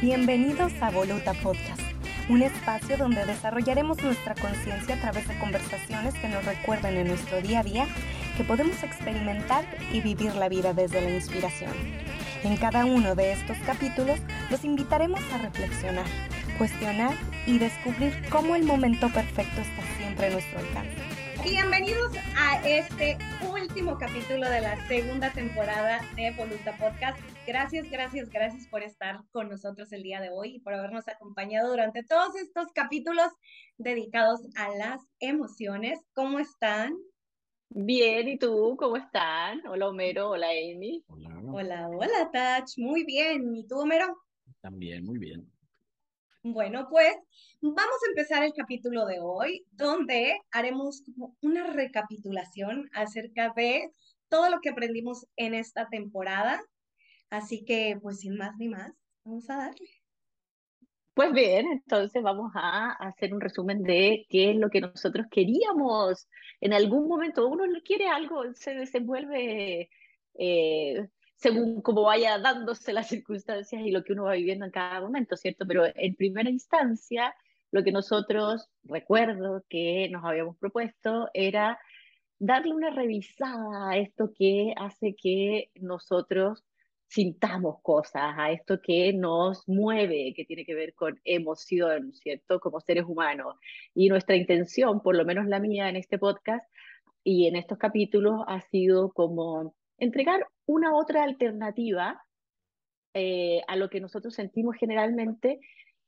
Bienvenidos a Voluta Podcast, un espacio donde desarrollaremos nuestra conciencia a través de conversaciones que nos recuerden en nuestro día a día que podemos experimentar y vivir la vida desde la inspiración. En cada uno de estos capítulos los invitaremos a reflexionar, cuestionar y descubrir cómo el momento perfecto está siempre a nuestro alcance. Bienvenidos a este último capítulo de la segunda temporada de Voluta Podcast. Gracias, gracias, gracias por estar con nosotros el día de hoy y por habernos acompañado durante todos estos capítulos dedicados a las emociones. ¿Cómo están? Bien, ¿y tú? ¿Cómo están? Hola Homero, hola Amy. Hola. Hola, hola Tach, muy bien. ¿Y tú Homero? También, muy bien. Bueno, pues vamos a empezar el capítulo de hoy, donde haremos una recapitulación acerca de todo lo que aprendimos en esta temporada. Así que, pues sin más ni más, vamos a darle. Pues bien, entonces vamos a hacer un resumen de qué es lo que nosotros queríamos. En algún momento uno quiere algo, se desenvuelve eh, según cómo vaya dándose las circunstancias y lo que uno va viviendo en cada momento, ¿cierto? Pero en primera instancia, lo que nosotros, recuerdo que nos habíamos propuesto, era darle una revisada a esto que hace que nosotros sintamos cosas, a esto que nos mueve, que tiene que ver con emoción, ¿cierto? Como seres humanos. Y nuestra intención, por lo menos la mía en este podcast y en estos capítulos, ha sido como entregar una otra alternativa eh, a lo que nosotros sentimos generalmente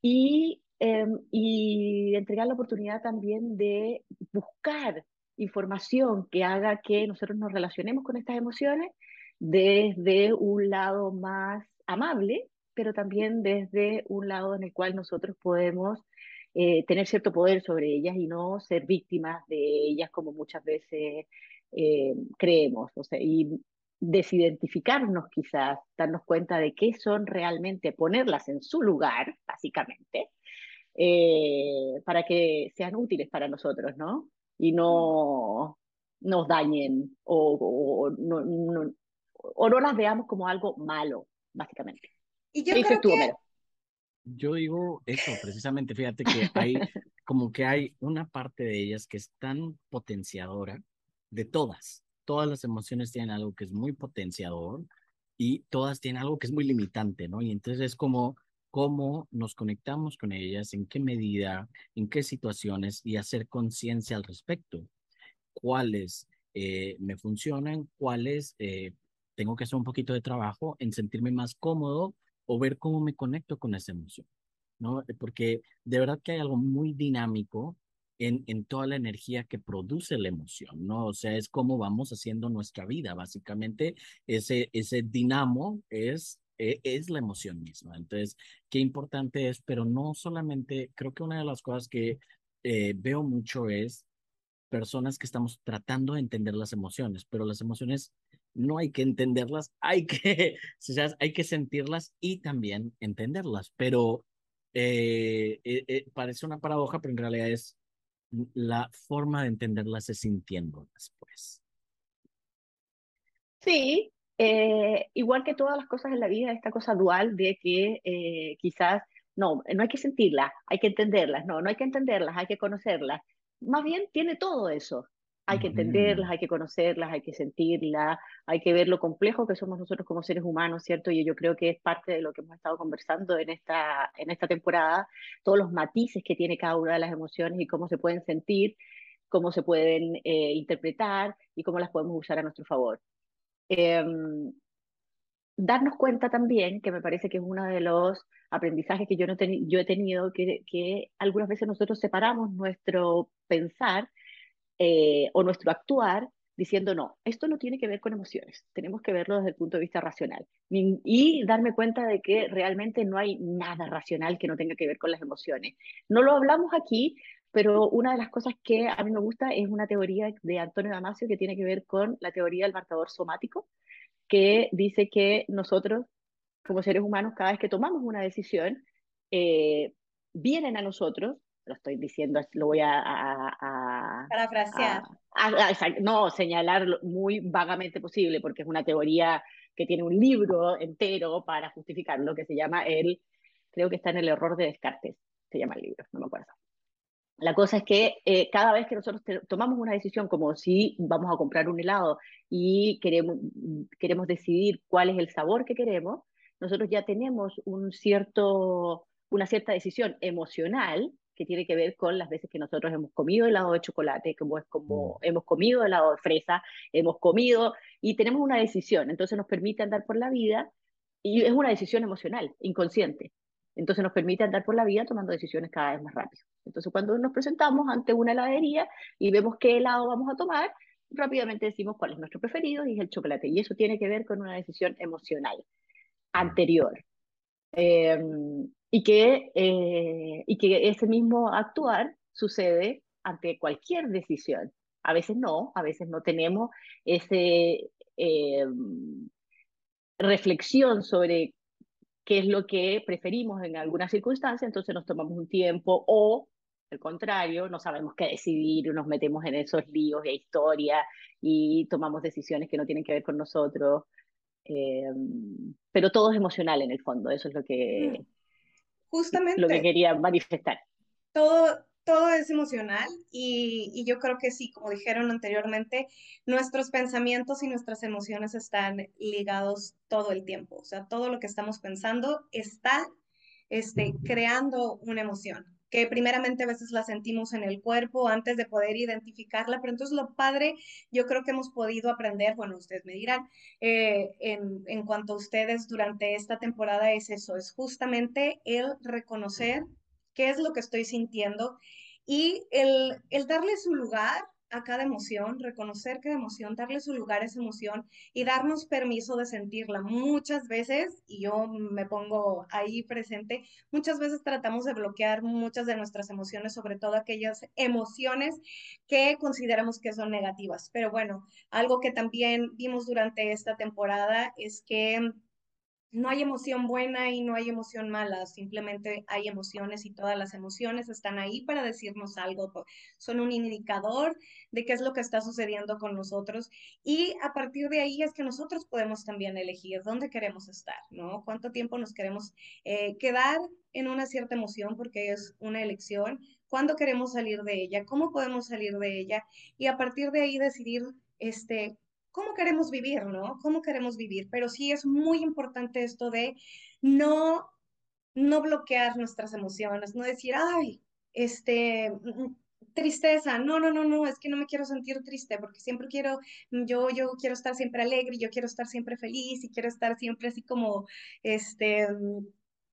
y, em, y entregar la oportunidad también de buscar información que haga que nosotros nos relacionemos con estas emociones desde un lado más amable, pero también desde un lado en el cual nosotros podemos eh, tener cierto poder sobre ellas y no ser víctimas de ellas como muchas veces eh, creemos. O sea, y desidentificarnos quizás, darnos cuenta de qué son realmente, ponerlas en su lugar, básicamente, eh, para que sean útiles para nosotros, ¿no? Y no nos dañen o, no, no, o no las veamos como algo malo, básicamente. Y yo creo que... Yo digo eso, precisamente, fíjate que hay como que hay una parte de ellas que es tan potenciadora de todas, todas las emociones tienen algo que es muy potenciador y todas tienen algo que es muy limitante, ¿no? Y entonces es como cómo nos conectamos con ellas, en qué medida, en qué situaciones y hacer conciencia al respecto. Cuáles eh, me funcionan, cuáles eh, tengo que hacer un poquito de trabajo en sentirme más cómodo o ver cómo me conecto con esa emoción, ¿no? Porque de verdad que hay algo muy dinámico en, en, toda la energía que produce la emoción, ¿no? O sea, es cómo vamos haciendo nuestra vida, básicamente ese, ese dinamo es, e, es, la emoción misma. Entonces, qué importante es, pero no solamente, creo que una de las cosas que eh, veo mucho es personas que estamos tratando de entender las emociones, pero las emociones no hay que entenderlas, hay que, o hay que sentirlas y también entenderlas, pero eh, eh, parece una paradoja, pero en realidad es la forma de entenderlas es sintiéndolas, pues. Sí, eh, igual que todas las cosas en la vida, esta cosa dual de que eh, quizás, no, no hay que sentirlas, hay que entenderlas, no, no hay que entenderlas, hay que conocerlas. Más bien tiene todo eso. Hay que entenderlas, hay que conocerlas, hay que sentirlas, hay que ver lo complejo que somos nosotros como seres humanos, ¿cierto? Y yo creo que es parte de lo que hemos estado conversando en esta, en esta temporada, todos los matices que tiene cada una de las emociones y cómo se pueden sentir, cómo se pueden eh, interpretar y cómo las podemos usar a nuestro favor. Em, darnos cuenta también, que me parece que es uno de los aprendizajes que yo, no yo he tenido, que, que algunas veces nosotros separamos nuestro pensar eh, o nuestro actuar diciendo, no, esto no tiene que ver con emociones, tenemos que verlo desde el punto de vista racional y, darme cuenta de que realmente no hay nada racional que no tenga que ver con las emociones. No lo hablamos aquí, pero una de las cosas que a mí me gusta es una teoría de Antonio Damasio que tiene que ver con la teoría del marcador somático, que dice que nosotros, como seres humanos, cada vez que tomamos una decisión, eh, vienen a nosotros lo estoy diciendo, lo voy a... a, Parafrasear. no, señalar muy vagamente posible, porque es una teoría que tiene un libro entero para justificarlo, que se llama el creo que está en el error de Descartes, se llama el libro, no me acuerdo. La cosa es que eh, cada vez que nosotros tomamos una decisión, como si vamos a comprar un helado y queremos, queremos decidir cuál es el sabor que queremos, nosotros ya tenemos un cierto, una cierta decisión emocional que tiene que ver con las veces que nosotros hemos comido helado de chocolate, como es como mm. hemos comido helado de fresa, hemos comido y tenemos una decisión, entonces nos permite andar por la vida y es una decisión emocional, inconsciente. Entonces nos permite andar por la vida tomando decisiones cada vez más rápido. Entonces cuando nos presentamos ante una heladería y vemos qué helado vamos a tomar, rápidamente decimos cuál es nuestro preferido y es el chocolate. Y eso tiene que ver con una decisión emocional anterior. Em, y, que, eh, y que ese mismo actuar sucede ante cualquier decisión. A veces no, a veces no tenemos ese em, reflexión sobre qué es lo que preferimos en alguna circunstancia, entonces nos tomamos un tiempo o al contrario, no sabemos qué decidir, nos metemos en esos líos de historia y tomamos decisiones que no tienen que ver con nosotros. Eh, pero todo es emocional en el fondo, eso es lo que, mm. Justamente. lo que quería manifestar. Todo, todo es emocional y, y, yo creo que sí, como dijeron anteriormente, nuestros pensamientos y nuestras emociones están ligados todo el tiempo. O sea, todo lo que estamos pensando está este, creando una emoción que primeramente a veces la sentimos en el cuerpo antes de poder identificarla, pero entonces lo padre, yo creo que hemos podido aprender, bueno, ustedes me dirán, eh, en, en cuanto a ustedes durante esta temporada es eso, es justamente el reconocer qué es lo que estoy sintiendo y el, el darle su lugar a cada emoción, reconocer cada emoción, darle su lugar a esa emoción y darnos permiso de sentirla. Muchas veces, y yo me pongo ahí presente, muchas veces tratamos de bloquear muchas de nuestras emociones, sobre todo aquellas emociones que consideramos que son negativas. Pero bueno, algo que también vimos durante esta temporada es que no hay emoción buena y no hay emoción mala, simplemente hay emociones y todas las emociones están ahí para decirnos algo, son un indicador de qué es lo que está sucediendo con nosotros y a partir de ahí es que nosotros podemos también elegir dónde queremos estar, ¿no? Cuánto tiempo nos queremos eh, quedar en una cierta emoción porque es una elección, cuándo queremos salir de ella, cómo podemos salir de ella y a partir de ahí decidir este, cómo queremos vivir, ¿no? ¿Cómo queremos vivir? Pero sí es muy importante esto de no, no bloquear nuestras emociones, no decir, ay, este, mm, mm, tristeza, no, no, no, no, es que no me quiero sentir triste porque siempre quiero, mm, yo, yo quiero estar siempre alegre, yo quiero estar siempre feliz y quiero estar siempre así como, este,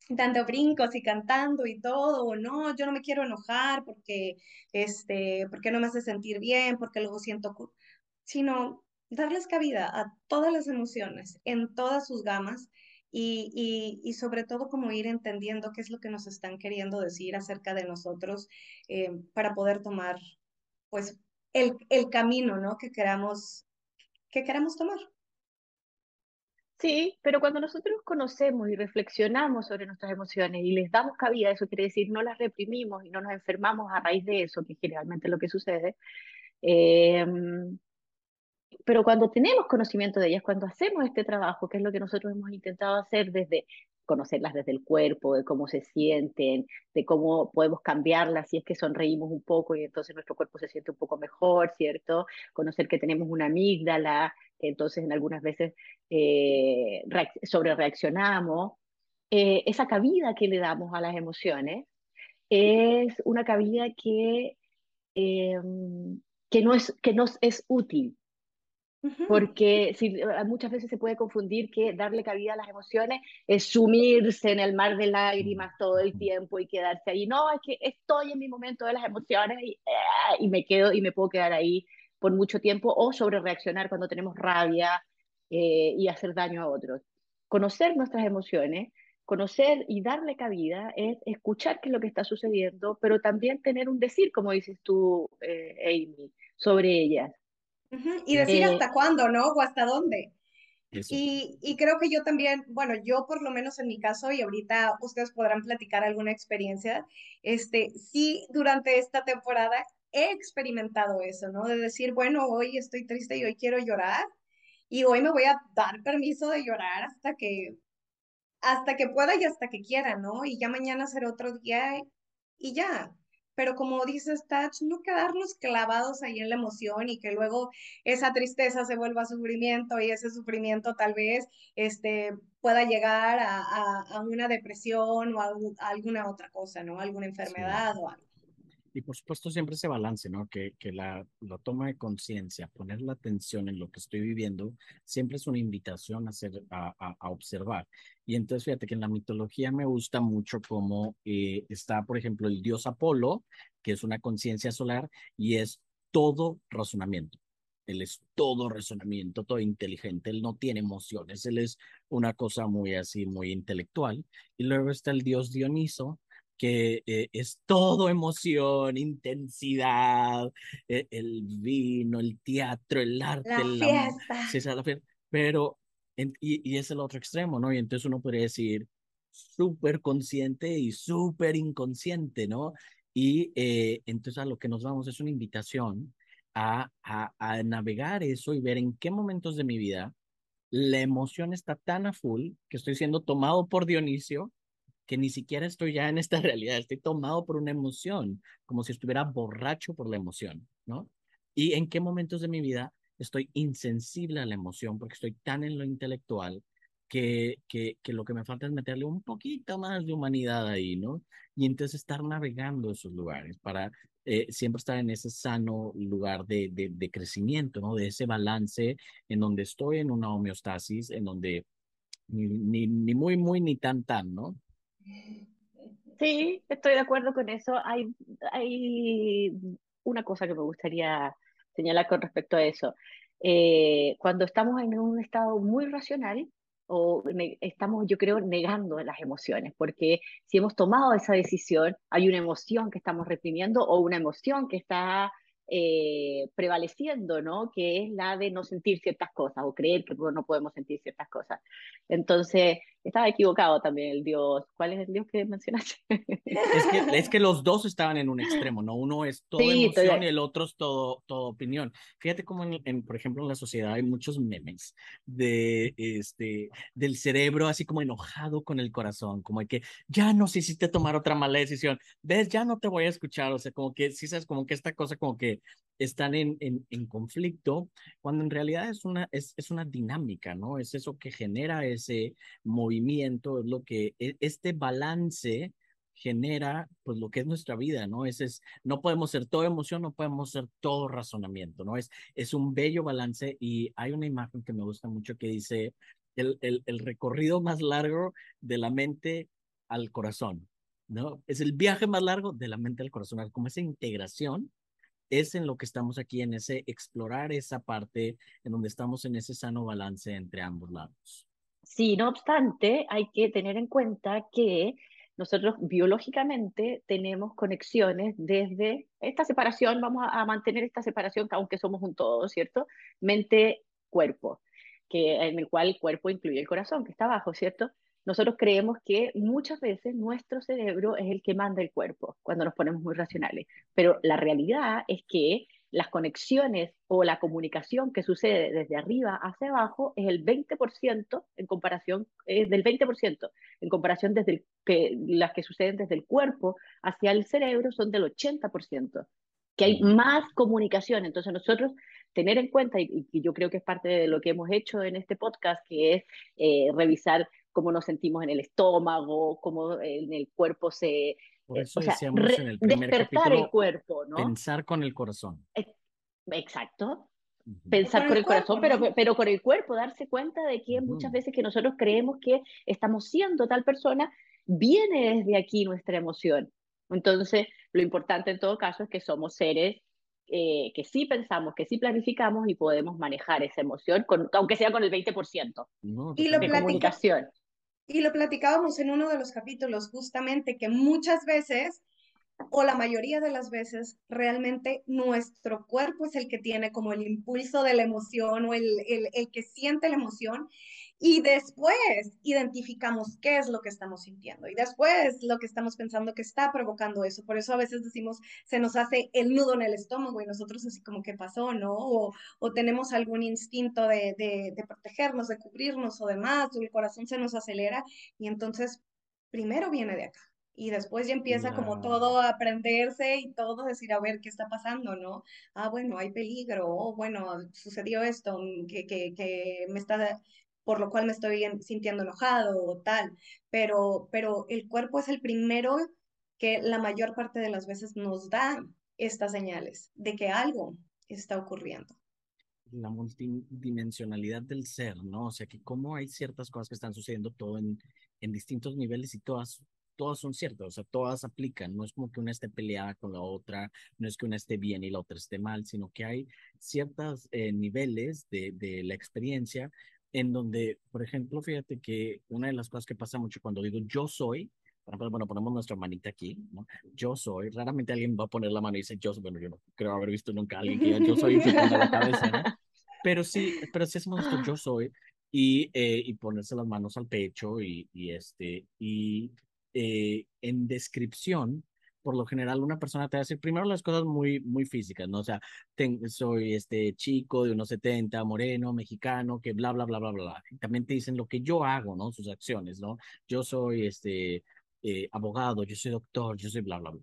dando brincos y cantando y todo, o no, yo no me quiero enojar porque, este, porque no me hace sentir bien, porque luego siento, sino darles cabida a todas las emociones en todas sus gamas y, y, sobre todo como ir entendiendo qué es lo que nos están queriendo decir acerca de nosotros eh, para poder tomar pues el, el, camino ¿no? que, queramos, que queramos tomar. Sí, pero cuando nosotros conocemos y reflexionamos sobre nuestras emociones y les damos cabida, eso quiere decir no las reprimimos y no nos enfermamos a raíz de eso, que generalmente es lo que sucede, eh, pero cuando tenemos conocimiento de ellas, cuando hacemos este trabajo, que es lo que nosotros hemos intentado hacer desde conocerlas desde el cuerpo, de cómo se sienten, de cómo podemos cambiarlas si es que sonreímos un poco y entonces nuestro cuerpo se siente un poco mejor, ¿cierto? Conocer que tenemos una amígdala, que entonces en algunas veces eh, sobre reaccionamos. Eh, esa cabida que le damos a las emociones es una cabida que, em, que, no es, que nos es útil, porque si, eh, muchas veces se puede confundir que darle cabida a las emociones es sumirse en el mar de lágrimas todo el tiempo y quedarse ahí. No, es que estoy en mi momento de las emociones y, eh, y me quedo y me puedo quedar ahí por mucho tiempo o sobre reaccionar cuando tenemos rabia eh, y hacer daño a otros. Conocer nuestras emociones, conocer y darle cabida es escuchar qué es lo que está sucediendo, pero también tener un decir, como dices tú, Amy, sobre ellas y decir hasta cuándo, ¿no? O hasta dónde. Y, y, creo que yo también, bueno, yo por lo menos en mi caso, y ahorita ustedes podrán platicar alguna experiencia, este, sí, durante esta temporada he experimentado eso, ¿no? De decir, bueno, hoy estoy triste y hoy quiero llorar, y hoy me voy a dar permiso de llorar hasta que hasta que pueda y hasta que quiera, ¿no? Y ya mañana será otro día y ya. Pero como dices, Touch, no quedarnos clavados ahí en la emoción y que luego esa tristeza se vuelva sufrimiento y ese sufrimiento tal vez este, pueda llegar a, a, una depresión o a, alguna otra cosa, ¿no? Alguna enfermedad o algo. Y por supuesto siempre ese balance, ¿no? Que, que la, la toma de conciencia, poner la atención en lo que estoy viviendo, siempre es una invitación a, hacer, a, a, observar. Y entonces fíjate que en la mitología me gusta mucho cómo eh, está, por ejemplo, el dios Apolo, que es una conciencia solar y es todo razonamiento. Él es todo razonamiento, todo inteligente, él no tiene emociones, él es una cosa muy así, muy intelectual. Y luego está el dios Dioniso, que eh, es todo emoción, intensidad, eh, el vino, el teatro, el arte, la fiesta. la fiesta. Pero, y, y, es el otro extremo, ¿no? Y entonces uno podría decir súper consciente y súper inconsciente, ¿no? Y eh, entonces a lo que nos vamos es una invitación a, a, a navegar eso y ver en qué momentos de mi vida la emoción está tan a full que estoy siendo tomado por Dionisio que ni siquiera estoy ya en esta realidad, estoy tomado por una emoción, como si estuviera borracho por la emoción, ¿no? Y en qué momentos de mi vida estoy insensible a la emoción porque estoy tan en lo intelectual que, que, que lo que me falta es meterle un poquito más de humanidad ahí, ¿no? Y entonces estar navegando esos lugares para eh, siempre estar en ese sano lugar de, de, de, crecimiento, ¿no? De ese balance en donde estoy en una homeostasis, en donde ni, ni, ni muy, muy, ni tan, tan, ¿no? Sí, estoy de acuerdo con eso. Hay, hay una cosa que me gustaría señalar con respecto a eso. Eh, cuando estamos en un estado muy racional, o estamos, yo creo, negando las emociones, porque si hemos tomado esa decisión, hay una emoción que estamos reprimiendo o una emoción que está eh, prevaleciendo, ¿no? Que es la de no sentir ciertas cosas o creer que no podemos sentir ciertas cosas. Entonces, estaba equivocado también el Dios. ¿Cuál es el Dios que mencionaste? Es que, es que los dos estaban en un extremo, ¿no? Uno es todo emoción y el otro es todo, todo opinión. Fíjate cómo, en, por ejemplo, en la sociedad hay muchos memes de, este, del cerebro así como enojado con el corazón, como que ya no sé si te tomar otra mala decisión, ves, ya no te voy a escuchar, o sea, como que, sí sabes, como que esta cosa como que están en, en, en conflicto, cuando en realidad es una, es, es una dinámica, ¿no? Es eso que genera ese movimiento, es lo que, e, este balance genera pues lo que es nuestra vida, ¿no? Ese es, no podemos ser todo emoción, no podemos ser todo razonamiento, ¿no? Es, es un bello balance y hay una imagen que me gusta mucho que dice el, el, el recorrido más largo de la mente al corazón, ¿no? Es el viaje más largo de la mente al corazón, como esa integración es en lo que estamos aquí, en ese explorar esa parte en donde estamos en ese sano balance entre ambos lados. Sí, no obstante, hay que tener en cuenta que nosotros biológicamente tenemos conexiones desde esta separación, vamos a, mantener esta separación aunque somos un todo, ¿cierto? Mente-cuerpo, que en el cual el cuerpo incluye el corazón, que está abajo, ¿cierto? Nosotros creemos que muchas veces nuestro cerebro es el que manda el cuerpo cuando nos ponemos muy racionales, pero la realidad es que las conexiones o la comunicación que sucede desde arriba hacia abajo es el 20% en comparación, es del 20%, en comparación desde el, que las que suceden desde el cuerpo hacia el cerebro son del 80%, que hay más comunicación. Entonces nosotros tener en cuenta, y, yo creo que es parte de lo que hemos hecho en este podcast, que es eh, revisar cómo nos sentimos en el estómago, cómo en el cuerpo se... Por eh, eso decíamos en el primer despertar el cuerpo, ¿no? Pensar con el corazón. Exacto. Pensar con el, corazón, pero, pero con el cuerpo, darse cuenta de que muchas veces que nosotros creemos que estamos siendo tal persona, viene desde aquí nuestra emoción. Entonces, lo importante en todo caso es que somos seres eh, que sí pensamos, que sí planificamos y podemos manejar esa emoción, con, aunque sea con el 20% y lo de comunicación. Y lo platicábamos en uno de los capítulos, justamente, que muchas veces, o la mayoría de las veces, realmente nuestro cuerpo es el que tiene como el impulso de la emoción o el, el, el que siente la emoción Y después identificamos qué es lo que estamos sintiendo y después lo que estamos pensando que está provocando eso. Por eso a veces decimos, se nos hace el nudo en el estómago y nosotros así como que pasó, ¿no? O, o tenemos algún instinto de, de, de, protegernos, de cubrirnos o demás, o el corazón se nos acelera y entonces primero viene de acá. Y después ya empieza como todo a aprenderse y todo decir, a ver, ¿qué está pasando, no? Ah, bueno, hay peligro, o bueno, sucedió esto, que, que, que me está por lo cual me estoy sintiendo enojado o tal, pero, pero el cuerpo es el primero que la mayor parte de las veces nos da estas señales de que algo está ocurriendo. La multidimensionalidad del ser, ¿no? O sea, que cómo hay ciertas cosas que están sucediendo todo en, en distintos niveles y todas todas son ciertas, o sea, todas aplican, no es como que una esté peleada con la otra, no es que una esté bien y la otra esté mal, sino que hay ciertos eh, niveles de, de, la experiencia en donde, por ejemplo, fíjate que una de las cosas que pasa mucho cuando digo yo soy, bueno, ponemos nuestra manita aquí, ¿no? Yo soy, raramente alguien va a poner la mano y dice yo soy, bueno, yo no creo haber visto nunca a alguien que diga yo soy y la cabeza, ¿no? Pero sí, pero sí hacemos esto yo soy y, eh, y ponerse las manos al pecho y, y este, y eh, en descripción, por lo general una persona te va a decir primero las cosas muy, muy físicas, ¿no? O sea, soy este chico de unos 70, moreno, mexicano, que bla, bla, bla, bla, bla. También te dicen lo que yo hago, ¿no? Sus acciones, ¿no? Yo soy este eh, abogado, yo soy doctor, yo soy bla, bla, bla.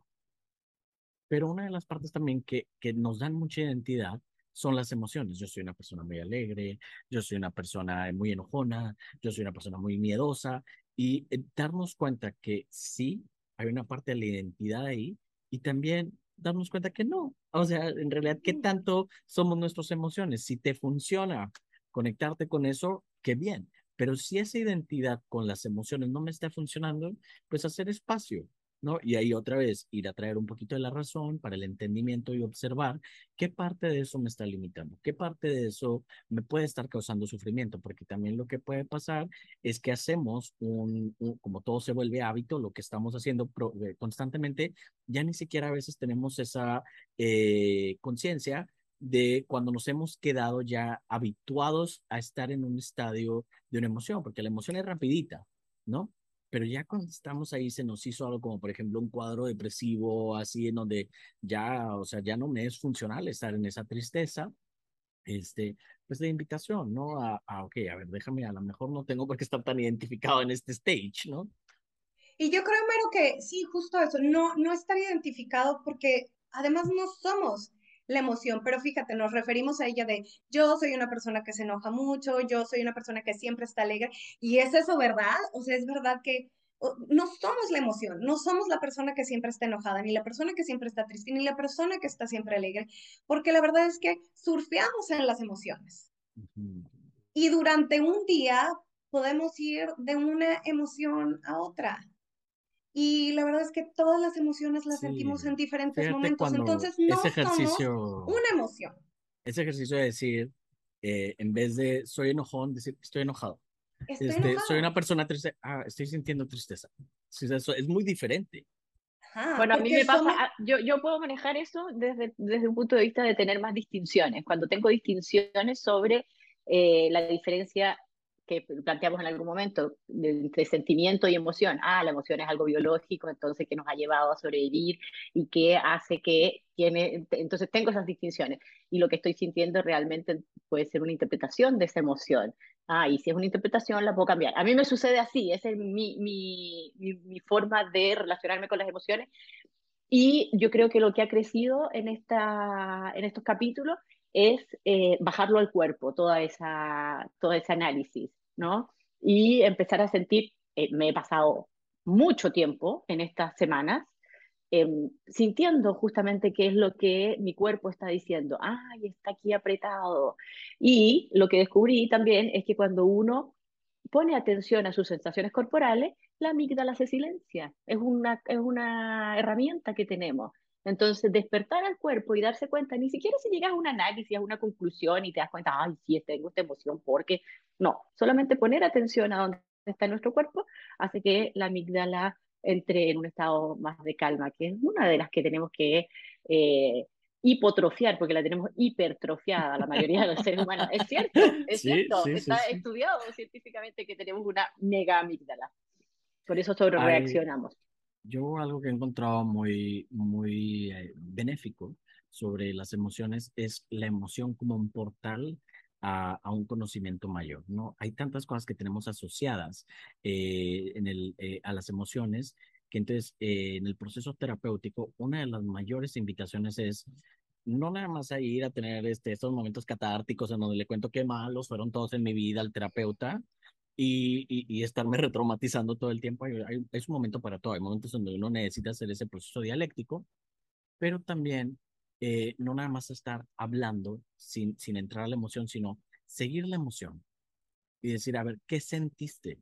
Pero una de las partes también que, que nos dan mucha identidad son las emociones. Yo soy una persona muy alegre, yo soy una persona muy enojona, yo soy una persona muy miedosa y eh, darnos cuenta que sí, hay una parte de la identidad ahí y también darnos cuenta que no. O sea, en realidad, ¿qué tanto somos nuestras emociones? Si te funciona conectarte con eso, qué bien. Pero si esa identidad con las emociones no me está funcionando, pues hacer espacio, ¿no? Y ahí otra vez ir a traer un poquito de la razón para el entendimiento y observar qué parte de eso me está limitando, qué parte de eso me puede estar causando sufrimiento, porque también lo que puede pasar es que hacemos un, como todo se vuelve hábito, lo que estamos haciendo eh, constantemente, ya ni siquiera a veces tenemos esa eh, conciencia de cuando nos hemos quedado ya habituados a estar en un estadio de una emoción, porque la emoción es rapidita, ¿no? Pero ya cuando estamos ahí se nos hizo algo como, por ejemplo, un cuadro depresivo, así en donde ya, o sea, ya no me es funcional estar en esa tristeza, este, pues la invitación, ¿no? A, a, ok, a ver, déjame, a lo mejor no tengo por qué estar tan identificado en este stage, ¿no? Y yo creo, Mero, que sí, justo eso, no, no estar identificado porque además no somos la emoción, pero fíjate, nos referimos a ella de yo soy una persona que se enoja mucho, yo soy una persona que siempre está alegre, y es eso verdad, o sea, es verdad que no somos la emoción, no somos la persona que siempre está enojada, ni la persona que siempre está triste, ni la persona que está siempre alegre, porque la verdad es que surfeamos en las emociones. Y durante un día podemos ir de una emoción a otra. Y la verdad es que todas las emociones las sentimos en diferentes momentos. Entonces no ese ejercicio, somos una emoción. Ese ejercicio de decir, eh, en vez de soy enojón, decir estoy enojado. Estoy este, Soy una persona triste. Ah, estoy sintiendo tristeza. eso es muy diferente. bueno, a mí me pasa, ah, yo, yo puedo manejar eso desde, desde un punto de vista de tener más distinciones. Cuando tengo distinciones sobre eh, la diferencia que planteamos en algún momento, de, sentimiento y emoción. Ah, la emoción es algo biológico, entonces que nos ha llevado a sobrevivir y que hace que tiene, entonces tengo esas distinciones. Y lo que estoy sintiendo realmente puede ser una interpretación de esa emoción. Ah, y si es una interpretación, la puedo cambiar. A mí me sucede así, esa es mi, mi, mi, forma de relacionarme con las emociones. Y yo creo que lo que ha crecido en, esta, en estos capítulos es eh, bajarlo al cuerpo, toda esa, todo ese análisis, ¿no? Y empezar a sentir, eh, me he pasado mucho tiempo en estas semanas em, sintiendo justamente qué es lo que mi cuerpo está diciendo, ay, está aquí apretado. Y lo que descubrí también es que cuando uno pone atención a sus sensaciones corporales, la amígdala se silencia. Es una, es una herramienta que tenemos. Entonces, despertar al cuerpo y darse cuenta, ni siquiera si llegas a un análisis, a una conclusión y te das cuenta, ay, sí, tengo esta emoción, porque no, solamente poner atención a dónde está nuestro cuerpo hace que la amígdala entre en un estado más de calma, que es una de las que tenemos que eh, hipotrofiar, porque la tenemos hipertrofiada la mayoría de los seres humanos. Es cierto, es cierto. Está estudiado científicamente que tenemos una mega amígdala. Por eso sobre reaccionamos. Yo algo que he encontrado muy, muy eh, benéfico sobre las emociones es la emoción como un portal a, a, un conocimiento mayor, ¿no? Hay tantas cosas que tenemos asociadas eh, en el, eh, a las emociones que entonces en el proceso terapéutico una de las mayores invitaciones es no nada más a ir a tener este, estos momentos catárticos en donde le cuento qué malos fueron todos en mi vida al terapeuta, y, y, estarme retraumatizando todo el tiempo. Hay, es un momento para todo. Hay momentos donde uno necesita hacer ese proceso dialéctico, pero también eh, no nada más estar hablando sin, sin entrar a la emoción, sino seguir la emoción y decir, a ver, ¿qué sentiste?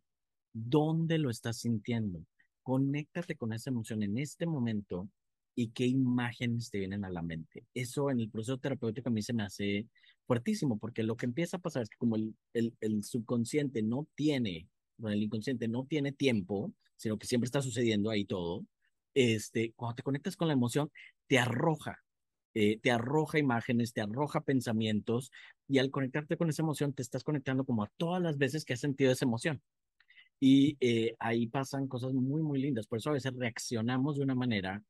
¿Dónde lo estás sintiendo? Conéctate con esa emoción en este momento y qué imágenes te vienen a la mente. Eso en el proceso terapéutico a mí se me hace fuertísimo, porque lo que empieza a pasar es que como el, el, el subconsciente no tiene, bueno, el inconsciente no tiene tiempo, sino que siempre está sucediendo ahí todo, este, cuando te conectas con la emoción, te arroja, eh, te arroja imágenes, te arroja pensamientos, y al conectarte con esa emoción, te estás conectando como a todas las veces que has sentido esa emoción. Y eh, ahí pasan cosas muy, muy lindas. Por eso a veces reaccionamos de una manera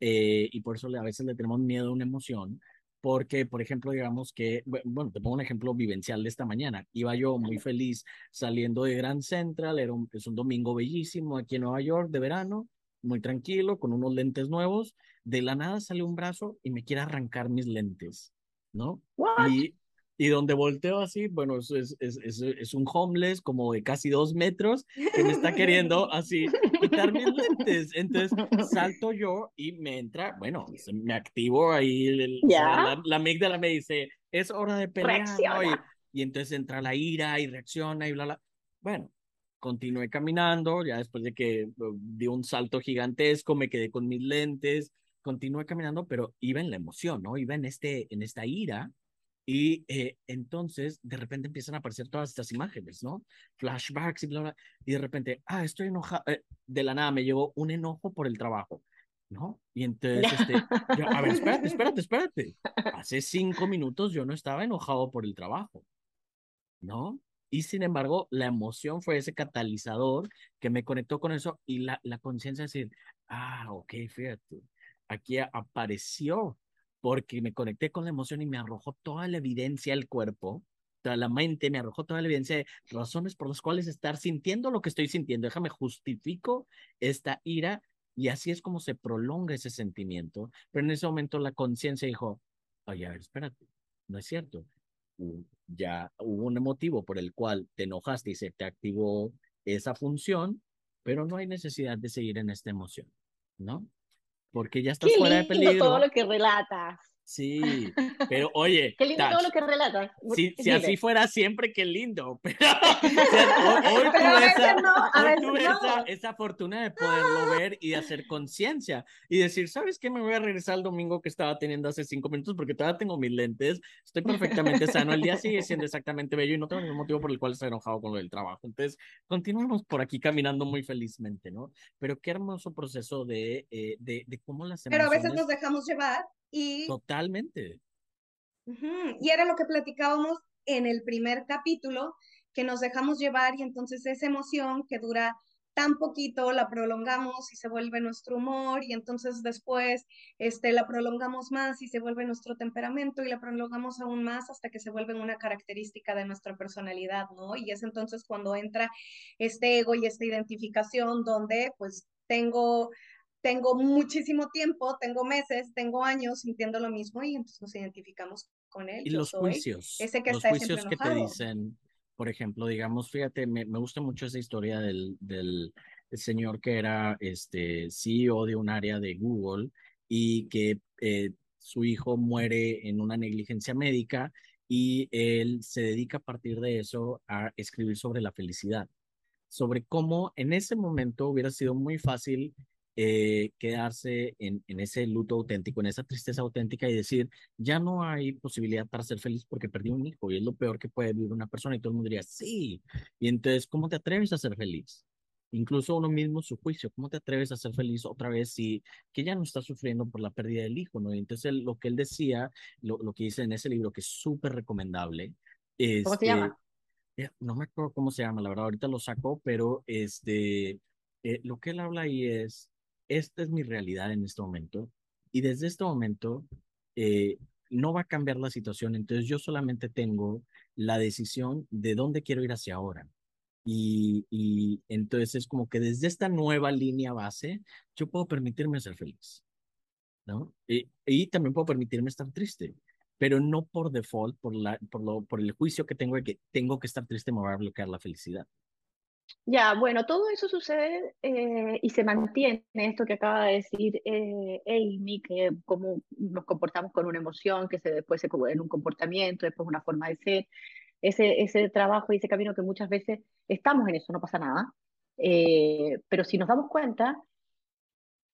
eh, y por eso a veces le tenemos miedo a una emoción, porque, por ejemplo, digamos que, bueno, te pongo un ejemplo vivencial de esta mañana. Iba yo muy feliz saliendo de Grand Central, era un, es un domingo bellísimo aquí en Nueva York de verano, muy tranquilo, con unos lentes nuevos. De la nada sale un brazo y me quiere arrancar mis lentes, ¿no? Y, y donde volteo así, bueno, es, es, es, es, un homeless como de casi dos metros que me está queriendo así quitar mis lentes. Entonces salto yo y me entra, bueno, me activo ahí, el, la, la, amígdala me dice, es hora de pelear. Y, y, entonces entra la ira y reacciona y bla, bla. Bueno, continué caminando, ya después de que uh, di un salto gigantesco, me quedé con mis lentes, continué caminando, pero iba en la emoción, ¿no? Iba en, este, en esta ira y eh, entonces de repente empiezan a aparecer todas estas imágenes, ¿no? Flashbacks y bla, bla. Y de repente, ah, estoy enojado. Eh, de la nada me llevó un enojo por el trabajo, ¿no? Y entonces, este, a ver, espérate, espérate, espérate. Hace cinco minutos yo no estaba enojado por el trabajo, ¿no? Y sin embargo, la emoción fue ese catalizador que me conectó con eso y la, la conciencia de decir, ah, ok, fíjate, aquí apareció porque me conecté con la emoción y me arrojó toda la evidencia al cuerpo, toda la mente me arrojó toda la evidencia de razones por las cuales estar sintiendo lo que estoy sintiendo. Déjame justifico esta ira y así es como se prolonga ese sentimiento. Pero en ese momento la conciencia dijo, oye, a ver, espérate, no es cierto. Ya hubo un motivo por el cual te enojaste y se te activó esa función, pero no hay necesidad de seguir en esta emoción, ¿no? Porque ya estás fuera de peligro. todo lo que relatas. Sí, pero oye. Qué lindo todo lo que relatas. Si, si así fuera siempre, qué lindo. Pero hoy, tuve, esa, esa, fortuna de poderlo ver y de hacer conciencia y decir, ¿sabes qué? Me voy a regresar al domingo que estaba teniendo hace cinco minutos porque todavía tengo mis lentes, estoy perfectamente sano, el día sigue siendo exactamente bello y no tengo ningún motivo por el cual estar enojado con lo del trabajo. Entonces, continuamos por aquí caminando muy felizmente, ¿no? Pero qué hermoso proceso de, eh, de, de cómo las emociones... Pero a veces nos dejamos llevar y... Totalmente. Y era lo que platicábamos en el primer capítulo, que nos dejamos llevar y entonces esa emoción que dura tan poquito la prolongamos y se vuelve nuestro humor y entonces después este, la prolongamos más y se vuelve nuestro temperamento y la prolongamos aún más hasta que se vuelve una característica de nuestra personalidad, ¿no? Y es entonces cuando entra este ego y esta identificación donde pues tengo tengo muchísimo tiempo, tengo meses, tengo años sintiendo lo mismo y entonces nos identificamos con él. Y los juicios. Ese que los juicios que te dicen, por ejemplo, digamos, fíjate, me, me gusta mucho esa historia del, del, señor que era este CEO de un área de Google y que eh, su hijo muere en una negligencia médica y él se dedica a partir de eso a escribir sobre la felicidad, sobre cómo en ese momento hubiera sido muy fácil eh, quedarse en, en, ese luto auténtico, en esa tristeza auténtica y decir, ya no hay posibilidad para ser feliz porque perdí un hijo y es lo peor que puede vivir una persona y todo el mundo diría, sí. Y entonces, ¿cómo te atreves a ser feliz? incluso uno mismo su juicio, ¿cómo te atreves a ser feliz otra vez si que ya no está sufriendo por la pérdida del hijo, ¿no? Y entonces lo que él decía, lo, lo que dice en ese libro, que es súper recomendable, es... ¿Cómo se llama? Eh, no me acuerdo cómo se llama, la verdad, ahorita lo saco, pero este, eh, lo que él habla ahí es, esta es mi realidad en este momento, y desde este momento eh, no va a cambiar la situación, entonces yo solamente tengo la decisión de dónde quiero ir hacia ahora. Y, y entonces es como que desde esta nueva línea base, yo puedo permitirme ser feliz, ¿no? Y, y también puedo permitirme estar triste, pero no por default, por, la, por, lo, por el juicio que tengo de que tengo que estar triste, me va a bloquear la felicidad. Ya, bueno, todo eso sucede eh, y se mantiene esto que acaba de decir eh, Amy, que cómo nos comportamos con una emoción, que se después se en un comportamiento, después una forma de ser, ese, ese trabajo y ese camino que muchas veces estamos en eso, no pasa nada, eh, pero si nos damos cuenta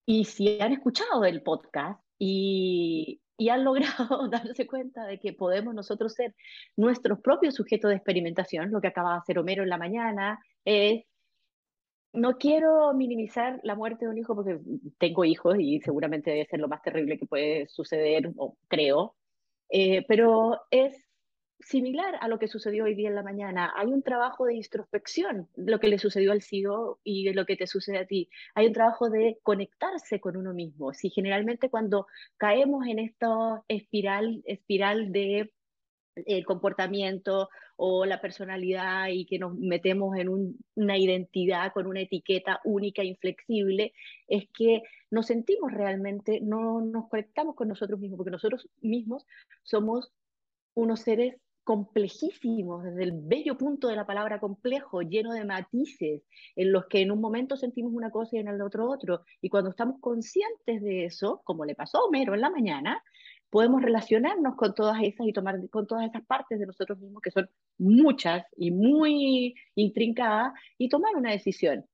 y si han escuchado el podcast y, y han logrado darse cuenta de que podemos nosotros ser nuestros propios sujetos de experimentación, lo que acaba de hacer Homero en la mañana, es, no quiero minimizar la muerte de un hijo porque tengo hijos y seguramente debe ser lo más terrible que puede suceder, o creo, eh, pero es similar a lo que sucedió hoy día en la mañana. Hay un trabajo de introspección, lo que le sucedió al CEO y de lo que te sucede a ti. Hay un trabajo de conectarse con uno mismo. Si generalmente cuando caemos en esta espiral, espiral de el comportamiento o la personalidad y que nos metemos en una identidad con una etiqueta única, inflexible, es que nos sentimos realmente, no nos conectamos con nosotros mismos, porque nosotros mismos somos unos seres complejísimos, desde el bello punto de la palabra complejo, lleno de matices, en los que en un momento sentimos una cosa y en el otro otro. Y cuando estamos conscientes de eso, como le pasó a Homero en la mañana, podemos relacionarnos con todas esas y tomar con todas esas partes de nosotros mismos, que son muchas y muy intrincadas, y tomar una decisión.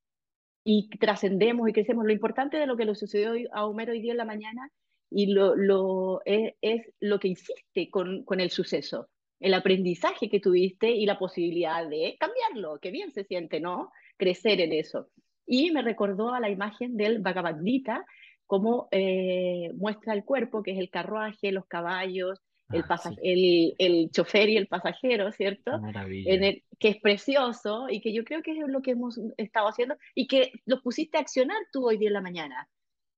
Y trascendemos y crecemos. Lo importante de lo que le sucedió a Homero hoy día en la mañana y lo, lo es, es, lo que hiciste con, con el suceso, el aprendizaje que tuviste y la posibilidad de cambiarlo, que bien se siente, ¿no? Crecer en eso. Y me recordó a la imagen del Bhagavad Gita, cómo eh, muestra el cuerpo, que es el carruaje, los caballos, el, ah, el, el, chofer y el pasajero, ¿cierto? En el, que es precioso y que yo creo que es lo que hemos estado haciendo y que lo pusiste a accionar tú hoy día en la mañana.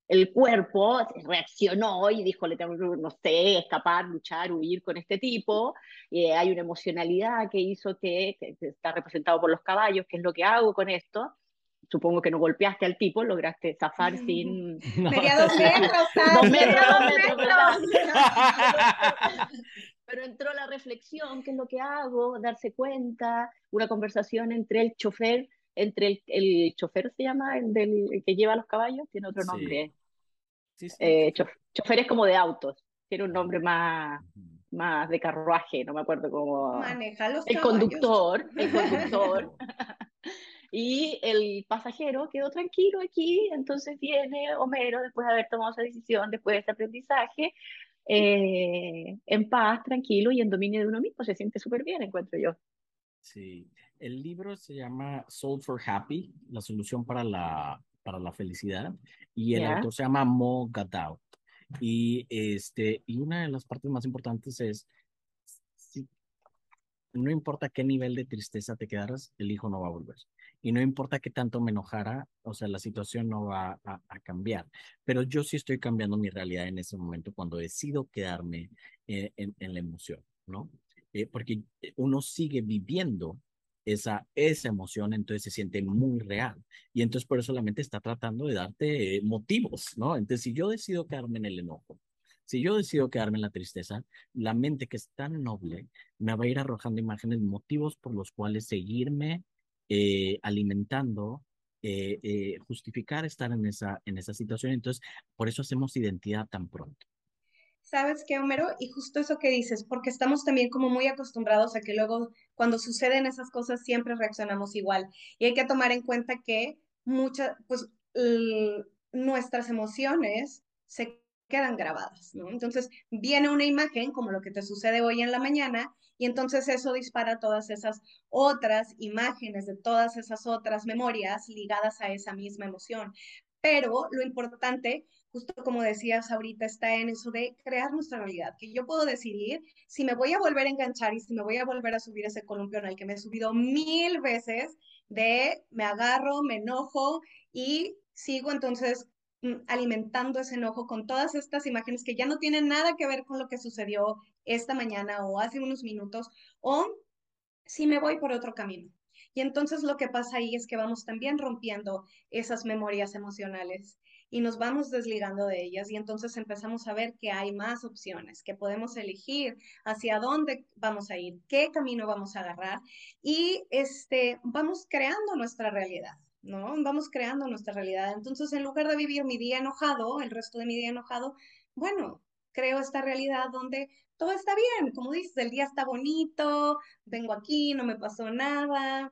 El cuerpo reaccionó y dijo, le tengo que, no sé, escapar, luchar, huir con este tipo. Eh, hay una emocionalidad que hizo que, que, está representado por los caballos, que es lo que hago con esto supongo que no golpeaste al tipo, lograste zafar sin... Media dos metros, dos metros, dos metros, Pero entró la reflexión, ¿qué es lo que hago? Darse cuenta, una conversación entre el chofer, entre el, el chofer se llama, el, del, que lleva los caballos, tiene otro nombre. Sí. Sí, eh, chofer es como de autos, tiene un nombre más, más de carruaje, no me acuerdo cómo... Maneja los El conductor, el conductor. Y el pasajero quedó tranquilo aquí, entonces viene Homero, después de haber tomado esa decisión, después de ese aprendizaje, eh, en paz, tranquilo y en dominio de uno mismo, se siente súper bien, encuentro yo. Sí, el libro se llama Soul for Happy, la solución para la, para la felicidad, y el autor se llama Mo Gadao. Y, este, y una de las partes más importantes es, no importa qué nivel de tristeza te quedaras, el hijo no va a volver y no importa qué tanto me enojara, o sea, la situación no va a, cambiar. Pero yo sí estoy cambiando mi realidad en ese momento cuando decido quedarme eh, en, la emoción, ¿no? Eh, porque uno sigue viviendo esa, esa emoción, entonces se siente muy real. Y entonces por eso la mente está tratando de darte eh, motivos, ¿no? Entonces, si yo decido quedarme en el enojo, si yo decido quedarme en la tristeza, la mente que es tan noble me va a ir arrojando imágenes, motivos por los cuales seguirme eh, alimentando, eh, justificar estar en esa, en esa situación. Entonces, por eso hacemos identidad tan pronto. ¿Sabes qué, Homero? Y justo eso que dices, porque estamos también como muy acostumbrados a que luego cuando suceden esas cosas siempre reaccionamos igual. Y hay que tomar en cuenta que muchas, pues nuestras emociones se quedan grabadas. Entonces viene una imagen como lo que te sucede hoy en la mañana y entonces eso dispara todas esas otras imágenes de todas esas otras memorias ligadas a esa misma emoción. Pero lo importante, justo como decías ahorita, está en eso de crear nuestra realidad, que yo puedo decidir si me voy a volver a enganchar y si me voy a volver a subir ese columpio en el que me he subido mil veces, de me agarro, me enojo y sigo entonces mm, alimentando ese enojo con todas estas imágenes que ya no tienen nada que ver con lo que sucedió esta mañana o hace unos minutos, o si me voy por otro camino. Y entonces lo que pasa ahí es que vamos también rompiendo esas memorias emocionales y nos vamos desligando de ellas y entonces empezamos a ver que hay más opciones, que podemos elegir hacia dónde vamos a ir, qué camino vamos a agarrar y este vamos creando nuestra realidad. ¿no? Vamos creando nuestra realidad. Entonces, en lugar de vivir mi día enojado, el resto de mi día enojado, bueno, creo esta realidad donde todo está bien, como dices, el día está bonito, vengo aquí, no me pasó nada,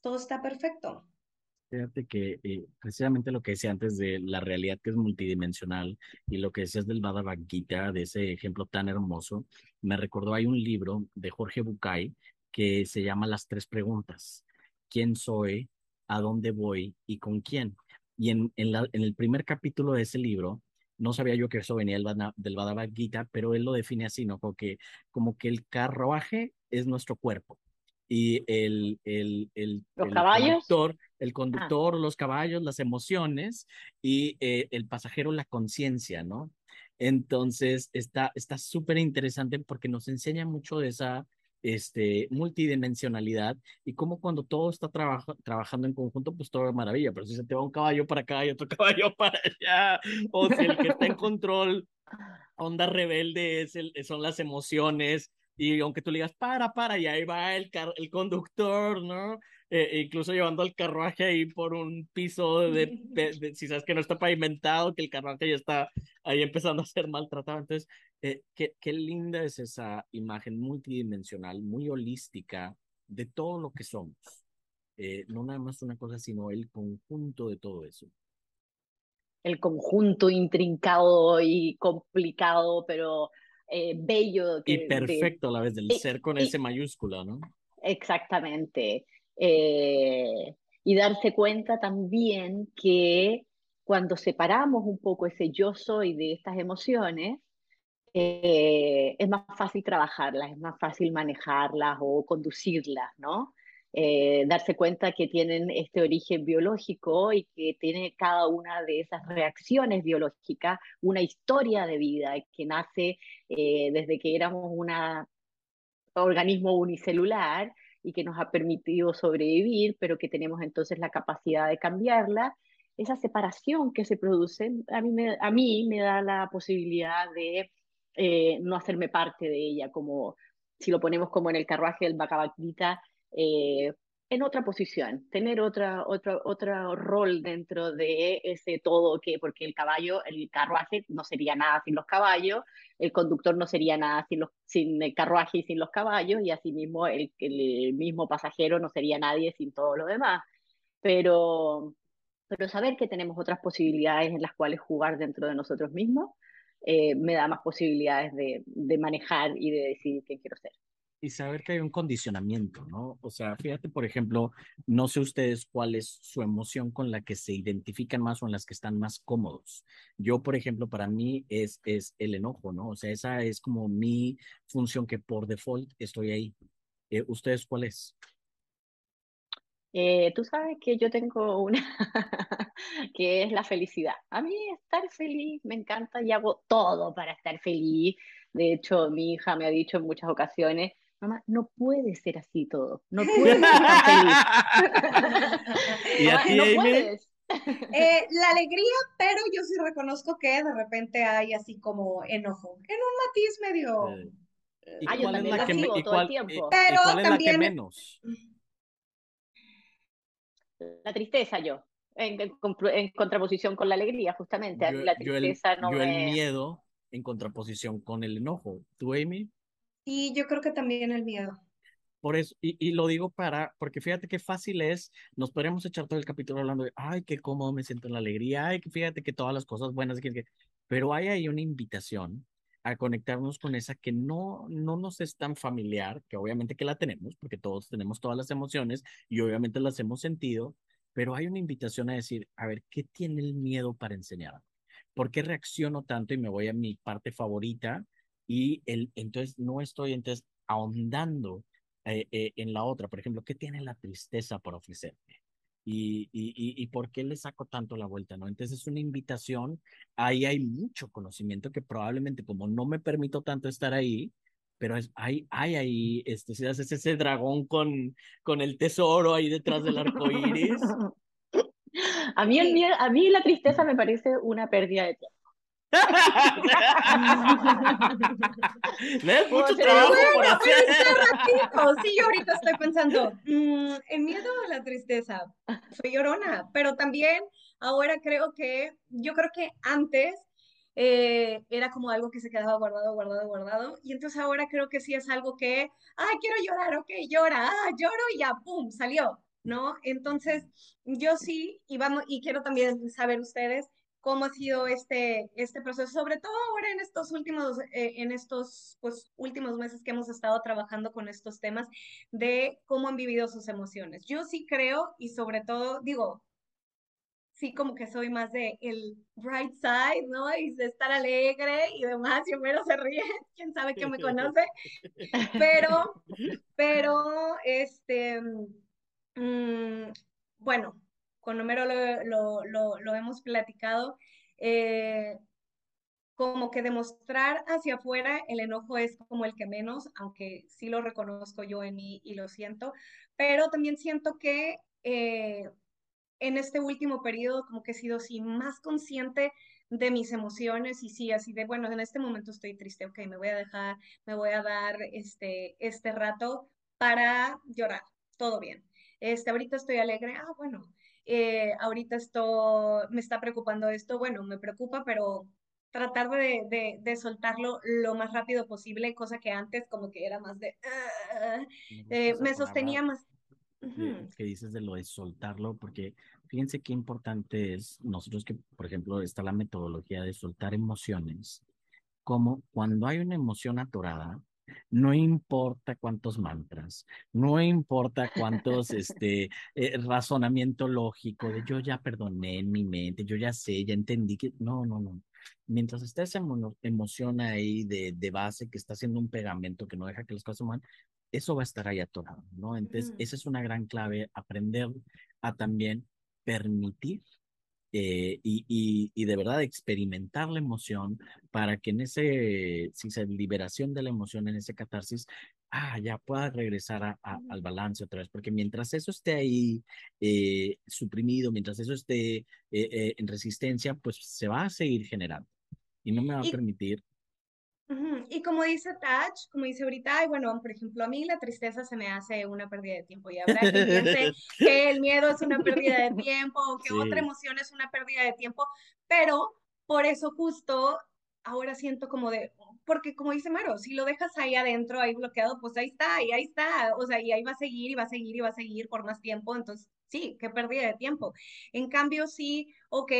todo está perfecto. Fíjate que eh, precisamente lo que decía antes de la realidad que es multidimensional y lo que decías del Bhagavad Gita, de ese ejemplo tan hermoso, me recordó, hay un libro de Jorge Bucay que se llama Las tres preguntas. ¿Quién soy? ¿A dónde voy? ¿Y con quién? Y en, en, la, en el primer capítulo de ese libro, no sabía yo que eso venía del, del Bhagavad Gita, pero él lo define así, ¿no? Como que, como que el carruaje es nuestro cuerpo y el, el, el, ¿Los el caballos? conductor, el ah. conductor los caballos, las emociones y eh, el pasajero la conciencia, ¿no? Entonces está súper interesante porque nos enseña mucho de esa este, multidimensionalidad y cómo cuando todo está trabajando en conjunto, pues todo es maravilla, pero si se te va un caballo para acá y otro caballo para allá, o si el que está en control, onda rebelde, es el, son las emociones, y aunque tú le digas, para, para, y ahí va el, el conductor, ¿no? Eh, incluso llevando el carruaje ahí por un piso de, si sabes que no está pavimentado, que el carruaje ya está ahí empezando a ser maltratado. Entonces, eh, qué, qué linda es esa imagen multidimensional, muy holística de todo lo que somos. Eh, no nada más una cosa, sino el conjunto de todo eso el conjunto intrincado y complicado, pero eh, bello. y perfecto a la vez, del ser con ese mayúscula, ¿no? Exactamente. Eh, y darse cuenta también que cuando separamos un poco ese yo soy de estas emociones, eh, es más fácil trabajarlas, es más fácil manejarlas o conducirlas, ¿no? Eh, darse cuenta que tienen este origen biológico y que tiene cada una de esas reacciones biológicas una historia de vida que nace eh, desde que éramos un organismo unicelular y que nos ha permitido sobrevivir, pero que tenemos entonces la capacidad de cambiarla. Esa separación que se produce a mí me, a mí me da la posibilidad de eh, no hacerme parte de ella, como si lo ponemos como en el carruaje del Bhagavad eh, en otra posición, tener otra, otra, otro rol dentro de ese todo que, porque el caballo, el carruaje no sería nada sin los caballos, el conductor no sería nada sin, los, sin el carruaje y sin los caballos, y asimismo el, el mismo pasajero no sería nadie sin todo lo demás. Pero, pero saber que tenemos otras posibilidades en las cuales jugar dentro de nosotros mismos, eh, me da más posibilidades de, de manejar y de decidir quién quiero ser y saber que hay un condicionamiento, ¿no? O sea, fíjate, por ejemplo, no sé ustedes cuál es su emoción con la que se identifican más o en las que están más cómodos. Yo, por ejemplo, para mí es, es el enojo, ¿no? O sea, esa es como mi función que por default estoy ahí. Eh, ¿Ustedes cuál es? Eh, tú sabes que yo tengo una que es la felicidad. A mí estar feliz me encanta y hago todo para estar feliz. De hecho, mi hija me ha dicho en muchas ocasiones, mamá, no puede ser así todo, no puedes ser tan feliz. ¿Y a ti, no puedes. Eh, la alegría, pero yo sí reconozco que de repente hay así como enojo, en un matiz medio... ¿Y ah, cuál es la que, y todo el tiempo. pero cuál es también... la que menos? La tristeza yo, en, en, contraposición con la alegría, justamente. Yo, la tristeza yo el, no yo el miedo en contraposición con el enojo. ¿Tú, Amy? Y yo creo que también el miedo. Por eso, y, y, lo digo para, porque fíjate qué fácil es, nos podríamos echar todo el capítulo hablando de, ay, qué cómodo me siento en la alegría, ay, fíjate que todas las cosas buenas, que, pero hay ahí una invitación a conectarnos con esa que no, no nos es tan familiar, que obviamente que la tenemos, porque todos tenemos todas las emociones y obviamente las hemos sentido, pero hay una invitación a decir, a ver, ¿qué tiene el miedo para enseñar? ¿Por qué reacciono tanto y me voy a mi parte favorita? Y el, entonces no estoy entonces ahondando eh, eh, en la otra. Por ejemplo, ¿qué tiene la tristeza para ofrecerme? Y, y, y, por qué le saco tanto la vuelta, ¿no? Entonces es una invitación, ahí hay mucho conocimiento que probablemente como no me permito tanto estar ahí, pero es, hay, hay ahí, este, si haces ese dragón con, con el tesoro ahí detrás del arco iris. A mí, el miedo, a mí la tristeza me parece una pérdida de tiempo. ¿Ves? Mucho trabajo por hacer. Sí, yo ahorita estoy pensando, mm, el miedo a la tristeza, soy llorona, pero también ahora creo que, yo creo que antes eh, era como algo que se quedaba guardado, guardado, guardado, y entonces ahora creo que sí es algo que, ay, quiero llorar, ok, llora, ah, lloro y ya, pum, salió, ¿no? Entonces, yo sí, y vamos, y quiero también saber ustedes, cómo ha sido este, este proceso, sobre todo ahora en estos últimos, eh, en estos pues, últimos meses que hemos estado trabajando con estos temas de cómo han vivido sus emociones. Yo sí creo y sobre todo digo, sí como que soy más de el bright side, ¿no? Y de estar alegre y demás, y menos se ríe, quién sabe que me conoce, pero, pero, este, mm, bueno, con Homero lo, lo, lo, hemos platicado, eh, como que demostrar hacia afuera el enojo es como el que menos, aunque sí lo reconozco yo en mí y lo siento, pero también siento que eh, en este último periodo como que he sido sí más consciente de mis emociones y sí, así de, bueno, en este momento estoy triste, ok, me voy a dejar, me voy a dar este, este rato para llorar, todo bien. Este, ahorita estoy alegre, ah, bueno, eh, ahorita esto me está preocupando esto, bueno, me preocupa, pero tratar de, de, soltarlo lo más rápido posible, cosa que antes como que era más de... Ah", me, eh, sostenía más. Que dices de lo de soltarlo, porque fíjense qué importante es nosotros que, por ejemplo, está la metodología de soltar emociones, como cuando hay una emoción atorada, no importa cuántos mantras, no importa cuántos, este, eh, razonamiento lógico de yo ya perdoné en mi mente, yo ya sé, ya entendí que, no, no, no. Mientras está esa emoción ahí de, de base que está haciendo un pegamento que no deja que las cosas se eso va a estar ahí atorado, ¿no? Entonces, esa es una gran clave, aprender a también permitir eh, y, y, de verdad experimentar la emoción para que en ese, si se liberación de la emoción, en ese catarsis, ah, ya pueda regresar a, al balance otra vez, porque mientras eso esté ahí eh, suprimido, mientras eso esté eh, en resistencia, pues se va a seguir generando y no me va a permitir y como dice Touch, como dice ahorita, ay, bueno, por ejemplo, a mí la tristeza se me hace una pérdida de tiempo. Y habrá quien piense que el miedo es una pérdida de tiempo o que otra emoción es una pérdida de tiempo, pero por eso justo ahora siento como de, porque como dice Maro, si lo dejas ahí adentro, ahí bloqueado, pues ahí está, y ahí está, o sea, y ahí va a seguir, y va a seguir, y va a seguir por más tiempo, entonces sí, qué pérdida de tiempo. En cambio, sí, ok,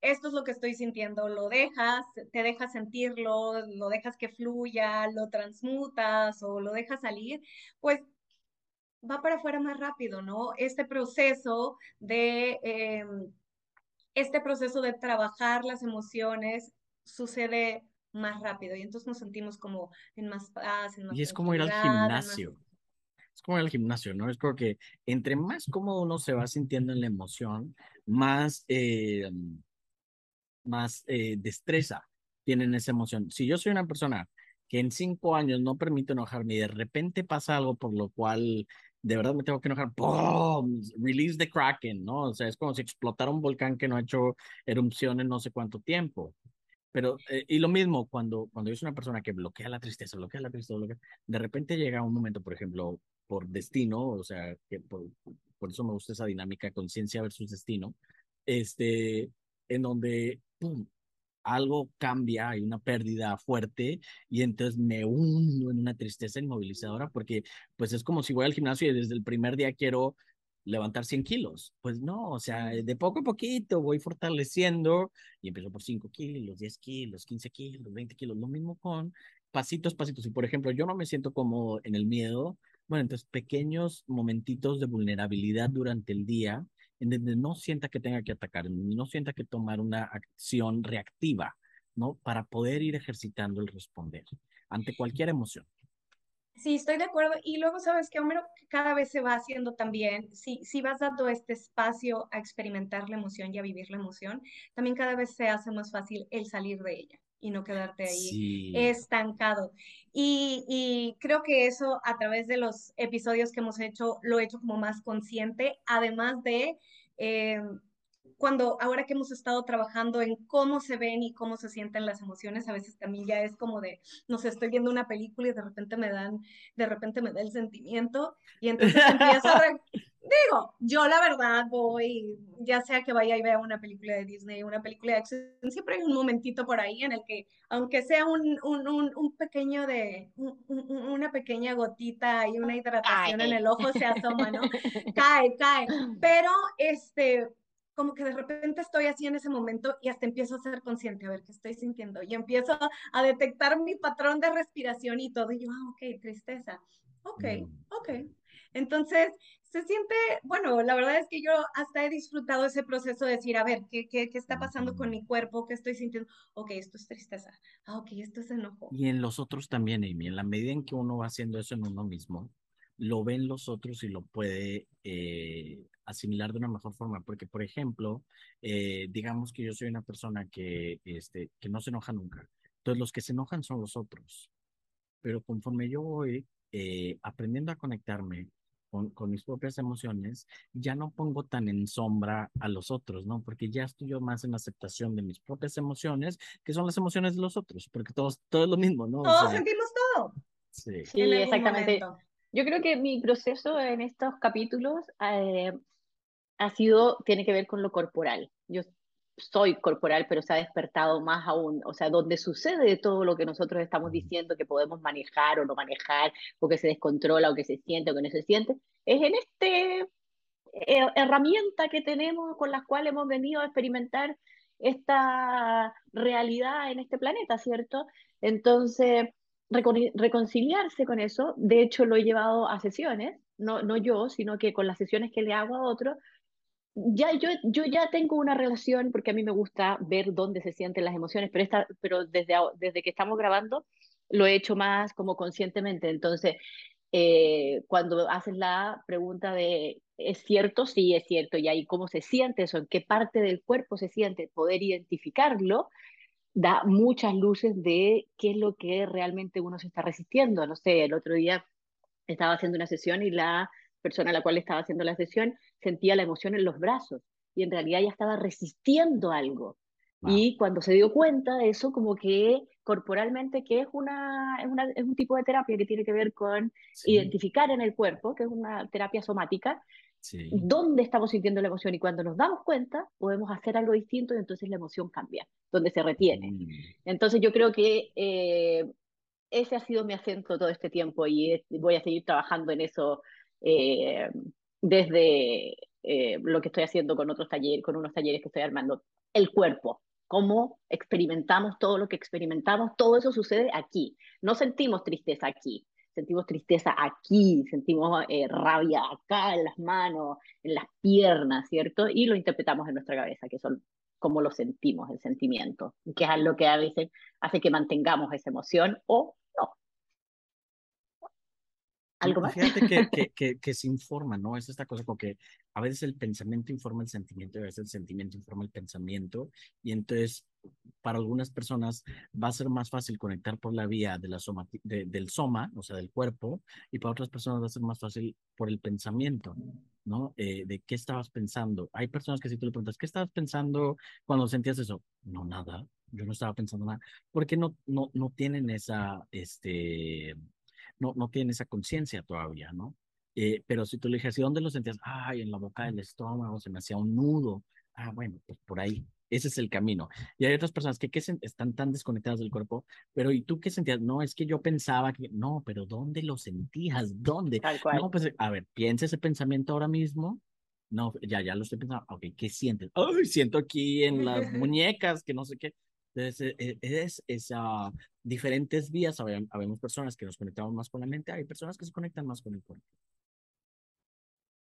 esto es lo que estoy sintiendo, lo dejas, te dejas sentirlo, lo dejas que fluya, lo transmutas o lo dejas salir, pues va para afuera más rápido, ¿no? Este proceso de, em, este proceso de trabajar las emociones sucede más rápido y entonces nos sentimos como en más paz, en más Y es como ir al gimnasio. Es como ir al gimnasio, ¿no? Es como que entre más cómodo uno se va sintiendo en la emoción, más eh, más eh, destreza tienen esa emoción. Si yo soy una persona que en cinco años no permite enojarme y de repente pasa algo por lo cual de verdad me tengo que enojar, ¡pum! Release the Kraken, ¿no? O sea, es como si explotara un volcán que no ha hecho erupción en no sé cuánto tiempo. Pero, eh, y lo mismo, cuando, cuando yo soy una persona que bloquea la tristeza, bloquea la tristeza, bloquea, de repente llega un momento, por ejemplo, por destino, o sea, que por, por eso me gusta esa dinámica conciencia versus destino, este, en donde ¡pum! algo cambia, hay una pérdida fuerte y entonces me hundo en una tristeza inmovilizadora porque pues es como si voy al gimnasio y desde el primer día quiero levantar 100 kilos. Pues no, o sea, de poco a poquito voy fortaleciendo y empiezo por 5 kilos, 10 kilos, 15 kilos, 20 kilos, lo mismo con pasitos, pasitos. Y por ejemplo, yo no me siento como en el miedo, bueno, entonces pequeños momentitos de vulnerabilidad durante el día en donde no sienta que tenga que atacar, no sienta que tomar una acción reactiva, ¿no? Para poder ir ejercitando el responder ante cualquier emoción. Sí, estoy de acuerdo. Y luego, ¿sabes que Homero? Cada vez se va haciendo también, si, si vas dando este espacio a experimentar la emoción y a vivir la emoción, también cada vez se hace más fácil el salir de ella y no quedarte ahí estancado. Y, y, creo que eso a través de los episodios que hemos hecho, lo he hecho como más consciente, además de... Eh, cuando ahora que hemos estado trabajando en cómo se ven y cómo se sienten las emociones, a veces también ya es como de, no sé, estoy viendo una película y de repente me dan, de repente me da el sentimiento y entonces empiezo a... Digo, yo la verdad voy, ya sea que vaya y vea una película de Disney, una película de acción, siempre hay un momentito por ahí en el que, aunque sea un, un, un, un pequeño de, una pequeña gotita y una hidratación en el ojo se asoma, ¿no? cae, cae. Pero, este, como que de repente estoy así en ese momento y hasta empiezo a ser consciente, a ver qué estoy sintiendo y empiezo a detectar mi patrón de respiración y todo y yo, ah, ok, tristeza, ok, mm. ok. Entonces, se siente, bueno, la verdad es que yo hasta he disfrutado ese proceso de decir, a ver, ¿qué, qué, qué está pasando con mi cuerpo? ¿Qué estoy sintiendo? Ok, esto es tristeza. Ah, ok, esto es enojo. Y en los otros también, Amy, en la medida en que uno va haciendo eso en uno mismo, lo ven los otros y lo puede eh, asimilar de una mejor forma, porque por ejemplo, eh, digamos que yo soy una persona que, este, que no se enoja nunca, entonces los que se enojan son los otros, pero conforme yo voy eh, aprendiendo a conectarme con, con, mis propias emociones, ya no pongo tan en sombra a los otros, ¿no? Porque ya estoy yo más en aceptación de mis propias emociones, que son las emociones de los otros, porque todos, todo es lo mismo, ¿no? Todos sentimos todo. Sí, sí exactamente. Yo creo que mi proceso en estos capítulos eh, ha sido, tiene que ver con lo corporal. Yo soy corporal, pero se ha despertado más aún, o sea, donde sucede todo lo que nosotros estamos diciendo que podemos manejar o no manejar, o que se descontrola, o que se siente o que no se siente, es en este eh, herramienta que tenemos con las cuales hemos venido a experimentar esta realidad en este planeta, ¿cierto? Entonces, reconciliarse con eso, de hecho lo he llevado a sesiones, no, no yo, sino que con las sesiones que le hago a otros, ya yo, yo ya tengo una relación, porque a mí me gusta ver dónde se sienten las emociones, pero, esta, pero desde, desde que estamos grabando lo he hecho más como conscientemente. Entonces, eh, cuando haces la pregunta de, ¿es cierto? Sí, es cierto. Y ahí cómo se siente eso, qué parte del cuerpo se siente, poder identificarlo, da muchas luces de qué es lo que realmente uno se está resistiendo. No sé, el otro día estaba haciendo una sesión y la persona a la cual estaba haciendo la sesión sentía la emoción en los brazos y en realidad ya estaba resistiendo algo. Y cuando se dio cuenta de eso, como que corporalmente, que es, una, es, una, es un tipo de terapia que tiene que ver con identificar en el cuerpo, que es una terapia somática, dónde estamos sintiendo la emoción y cuando nos damos cuenta podemos hacer algo distinto y entonces la emoción cambia, donde se retiene. Mm. Entonces yo creo que eh, ese ha sido mi acento todo este tiempo y voy a seguir trabajando en eso eh, desde eh, lo que estoy haciendo con otros talleres, con unos talleres que estoy armando, el cuerpo, cómo experimentamos todo lo que experimentamos, todo eso sucede aquí. No sentimos tristeza aquí, sentimos tristeza aquí, sentimos eh, rabia acá en las manos, en las piernas, ¿cierto? Y lo interpretamos en nuestra cabeza, que son cómo lo sentimos, el sentimiento, que es lo que a veces hace que mantengamos esa emoción o ¿Algo más? Fíjate que, que, que, se informa, ¿no? Es esta cosa como que a veces el pensamiento informa el sentimiento y a veces el sentimiento informa el pensamiento. Y entonces, para algunas personas va a ser más fácil conectar por la vía de la soma, del soma, o sea, del cuerpo, y para otras personas va a ser más fácil por el pensamiento, ¿no? Eh, de qué estabas pensando. Hay personas que si tú le preguntas, ¿qué estabas pensando cuando sentías eso? No, nada. Yo no estaba pensando nada. Porque no, no, no tienen esa, este, no, no tiene esa conciencia todavía, ¿no? Eh, pero si tú le dices, ¿y dónde lo sentías? Ay, en la boca del estómago, se me hacía un nudo. Ah, bueno, pues por ahí. Ese es el camino. Y hay otras personas que, que están tan desconectadas del cuerpo, pero ¿y tú qué sentías? No, es que yo pensaba que, no, pero ¿dónde lo sentías? ¿Dónde? No, pues a ver, piensa ese pensamiento ahora mismo No, ya, ya lo estoy pensando. Ok, ¿qué sientes? Ay, siento aquí en las muñecas que no sé qué. Entonces, e, e, es, esa diferentes vías. Habemos personas que nos conectamos más con la mente, hay personas que se conectan más con el cuerpo.